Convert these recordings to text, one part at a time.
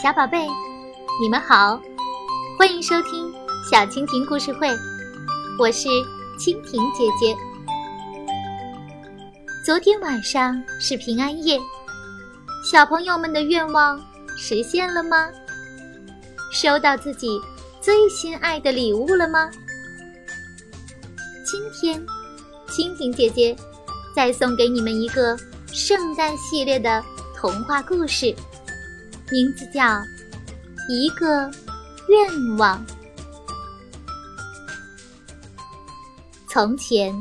小宝贝，你们好，欢迎收听小蜻蜓故事会，我是蜻蜓姐姐。昨天晚上是平安夜，小朋友们的愿望实现了吗？收到自己最心爱的礼物了吗？今天，蜻蜓姐姐再送给你们一个圣诞系列的童话故事。名字叫《一个愿望》。从前，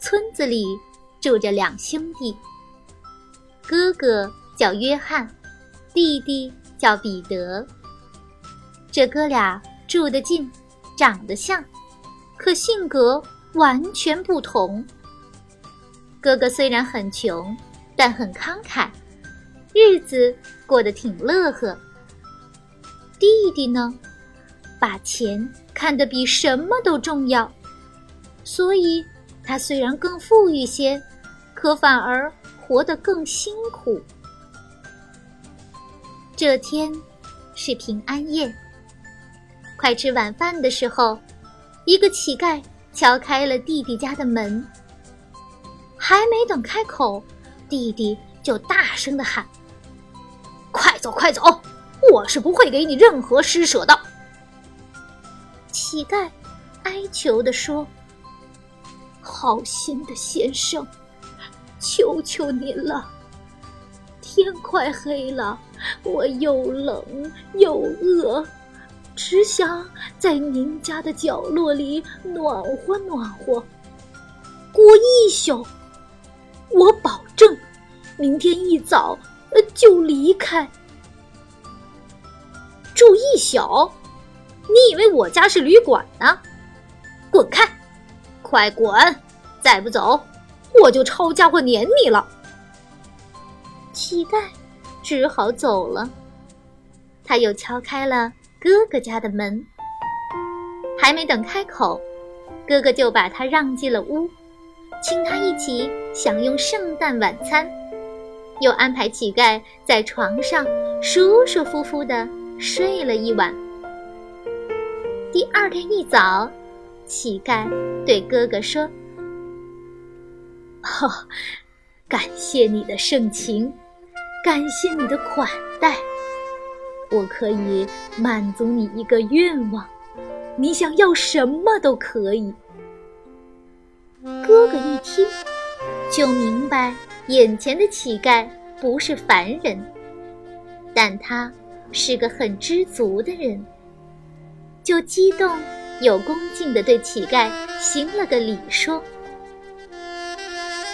村子里住着两兄弟，哥哥叫约翰，弟弟叫彼得。这哥俩住得近，长得像，可性格完全不同。哥哥虽然很穷，但很慷慨。日子过得挺乐呵。弟弟呢，把钱看得比什么都重要，所以他虽然更富裕些，可反而活得更辛苦。这天是平安夜，快吃晚饭的时候，一个乞丐敲开了弟弟家的门。还没等开口，弟弟就大声的喊。走，快走！我是不会给你任何施舍的。”乞丐哀求地说，“好心的先生，求求您了！天快黑了，我又冷又饿，只想在您家的角落里暖和暖和。过一宿，我保证，明天一早。”就离开，住一宿？你以为我家是旅馆呢？滚开！快滚！再不走，我就抄家伙撵你了。乞丐只好走了。他又敲开了哥哥家的门，还没等开口，哥哥就把他让进了屋，请他一起享用圣诞晚餐。又安排乞丐在床上舒舒服服的睡了一晚。第二天一早，乞丐对哥哥说：“哦，感谢你的盛情，感谢你的款待，我可以满足你一个愿望，你想要什么都可以。”哥哥一听，就明白。眼前的乞丐不是凡人，但他是个很知足的人，就激动又恭敬地对乞丐行了个礼，说：“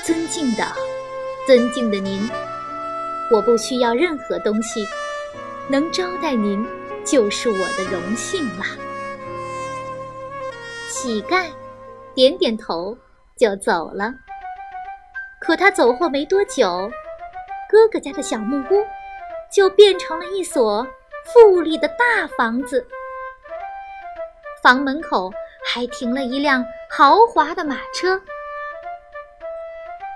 尊敬的，尊敬的您，我不需要任何东西，能招待您就是我的荣幸了。”乞丐点点头，就走了。可他走后没多久，哥哥家的小木屋就变成了一所富丽的大房子。房门口还停了一辆豪华的马车。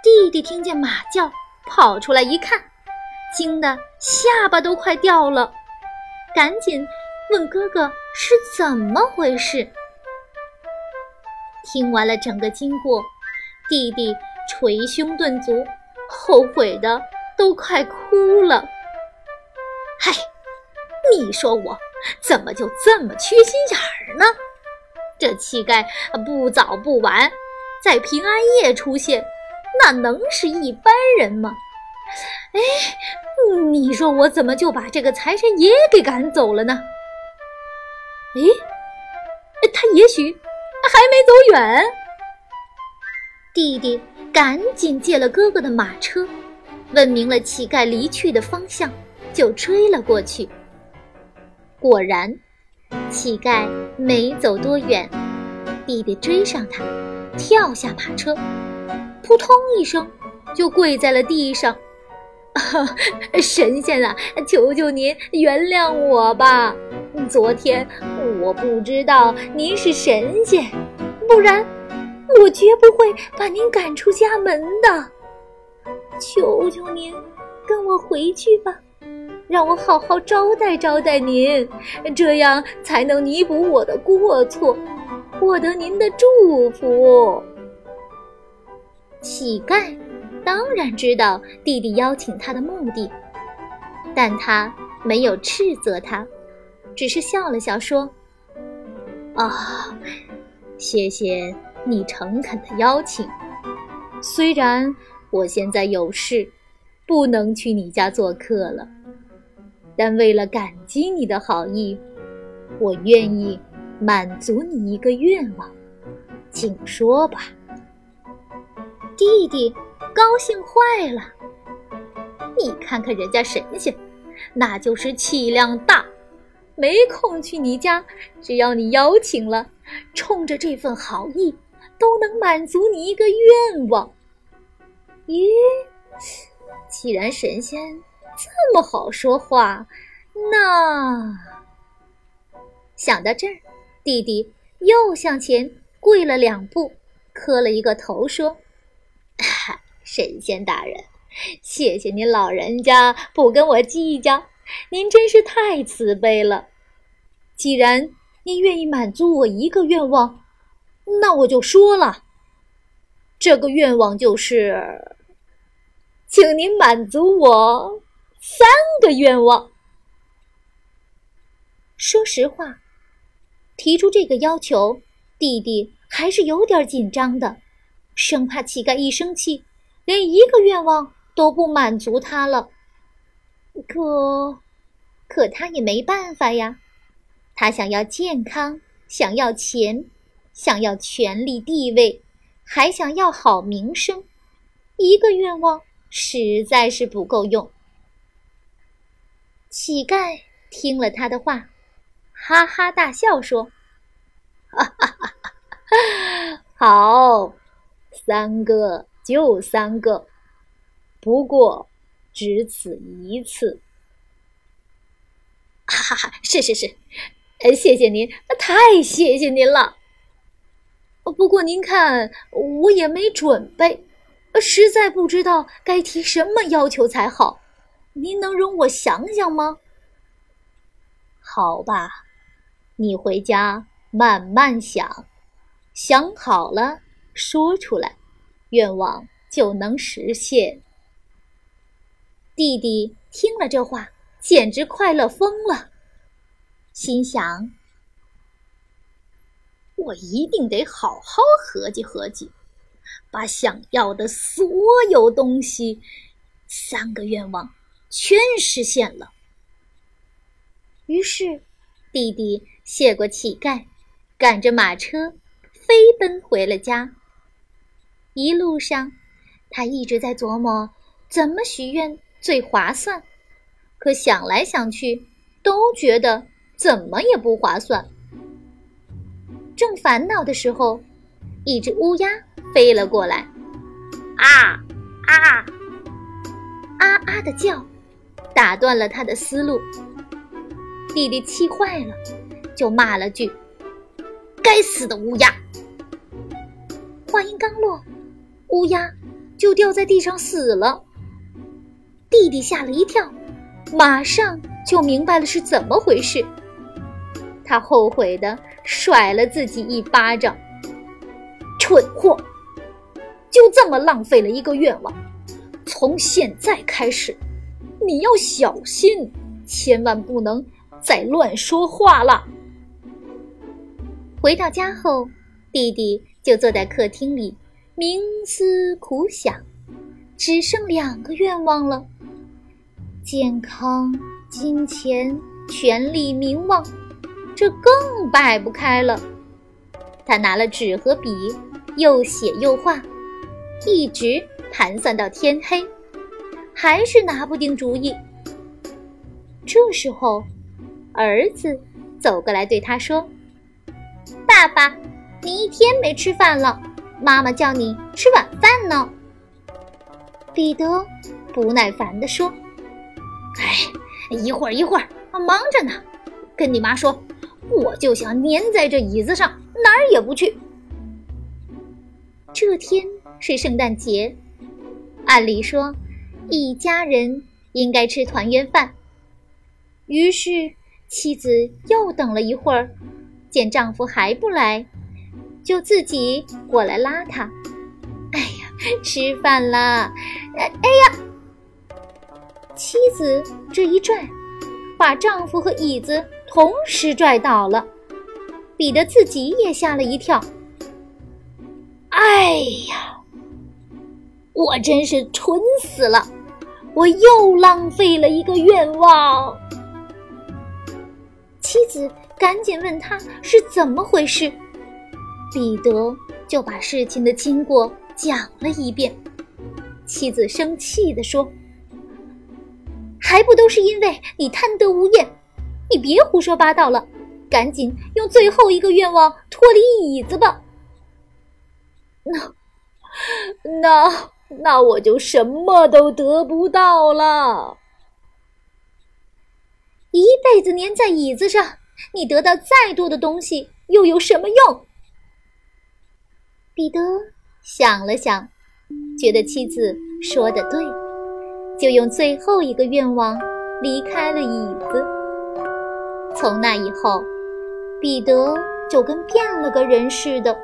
弟弟听见马叫，跑出来一看，惊得下巴都快掉了，赶紧问哥哥是怎么回事。听完了整个经过，弟弟。捶胸顿足，后悔的都快哭了。嗨，你说我怎么就这么缺心眼儿呢？这乞丐不早不晚，在平安夜出现，那能是一般人吗？哎，你说我怎么就把这个财神爷给赶走了呢？哎，他也许还没走远。弟弟。赶紧借了哥哥的马车，问明了乞丐离去的方向，就追了过去。果然，乞丐没走多远，弟弟追上他，跳下马车，扑通一声就跪在了地上。神仙啊，求求您原谅我吧！昨天我不知道您是神仙，不然。我绝不会把您赶出家门的，求求您跟我回去吧，让我好好招待招待您，这样才能弥补我的过错，获得您的祝福。”乞丐当然知道弟弟邀请他的目的，但他没有斥责他，只是笑了笑说：“啊，谢谢你诚恳的邀请。虽然我现在有事，不能去你家做客了，但为了感激你的好意，我愿意满足你一个愿望，请说吧。”弟弟高兴坏了。你看看人家神仙，那就是气量大，没空去你家。只要你邀请了，冲着这份好意，都能满足你一个愿望。咦，既然神仙这么好说话，那……想到这儿，弟弟又向前跪了两步，磕了一个头，说。神仙大人，谢谢您老人家不跟我计较，您真是太慈悲了。既然您愿意满足我一个愿望，那我就说了。这个愿望就是，请您满足我三个愿望。说实话，提出这个要求，弟弟还是有点紧张的，生怕乞丐一生气。连一个愿望都不满足他了，可，可他也没办法呀。他想要健康，想要钱，想要权力地位，还想要好名声。一个愿望实在是不够用。乞丐听了他的话，哈哈大笑说：“哈哈哈哈好，三个。”就三个，不过只此一次。哈哈，是是是，呃，谢谢您，太谢谢您了。不过您看，我也没准备，实在不知道该提什么要求才好。您能容我想想吗？好吧，你回家慢慢想，想好了说出来。愿望就能实现。弟弟听了这话，简直快乐疯了，心想：“我一定得好好合计合计，把想要的所有东西，三个愿望全实现了。”于是，弟弟谢过乞丐，赶着马车飞奔回了家。一路上，他一直在琢磨怎么许愿最划算，可想来想去，都觉得怎么也不划算。正烦恼的时候，一只乌鸦飞了过来，啊啊啊啊的叫，打断了他的思路。弟弟气坏了，就骂了句：“该死的乌鸦！”话音刚落。乌鸦就掉在地上死了，弟弟吓了一跳，马上就明白了是怎么回事。他后悔的甩了自己一巴掌：“蠢货，就这么浪费了一个愿望！从现在开始，你要小心，千万不能再乱说话了。”回到家后，弟弟就坐在客厅里。冥思苦想，只剩两个愿望了：健康、金钱、权力、名望，这更摆不开了。他拿了纸和笔，又写又画，一直盘算到天黑，还是拿不定主意。这时候，儿子走过来对他说：“爸爸，你一天没吃饭了。”妈妈叫你吃晚饭呢。彼得不耐烦地说：“哎，一会儿一会儿，忙着呢。跟你妈说，我就想粘在这椅子上，哪儿也不去。”这天是圣诞节，按理说，一家人应该吃团圆饭，于是妻子又等了一会儿，见丈夫还不来，就自己过来拉他。哎呀，吃饭啦！哎哎呀！妻子这一拽，把丈夫和椅子同时拽倒了，彼得自己也吓了一跳。哎呀，我真是蠢死了！我又浪费了一个愿望。妻子赶紧问他是怎么回事，彼得就把事情的经过讲了一遍。妻子生气地说。还不都是因为你贪得无厌？你别胡说八道了，赶紧用最后一个愿望脱离椅子吧。那，那，那我就什么都得不到了。一辈子粘在椅子上，你得到再多的东西又有什么用？彼得想了想，觉得妻子说的对。就用最后一个愿望离开了椅子。从那以后，彼得就跟变了个人似的，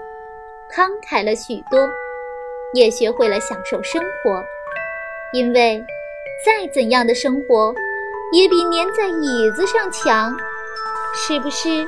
慷慨了许多，也学会了享受生活。因为再怎样的生活，也比粘在椅子上强，是不是？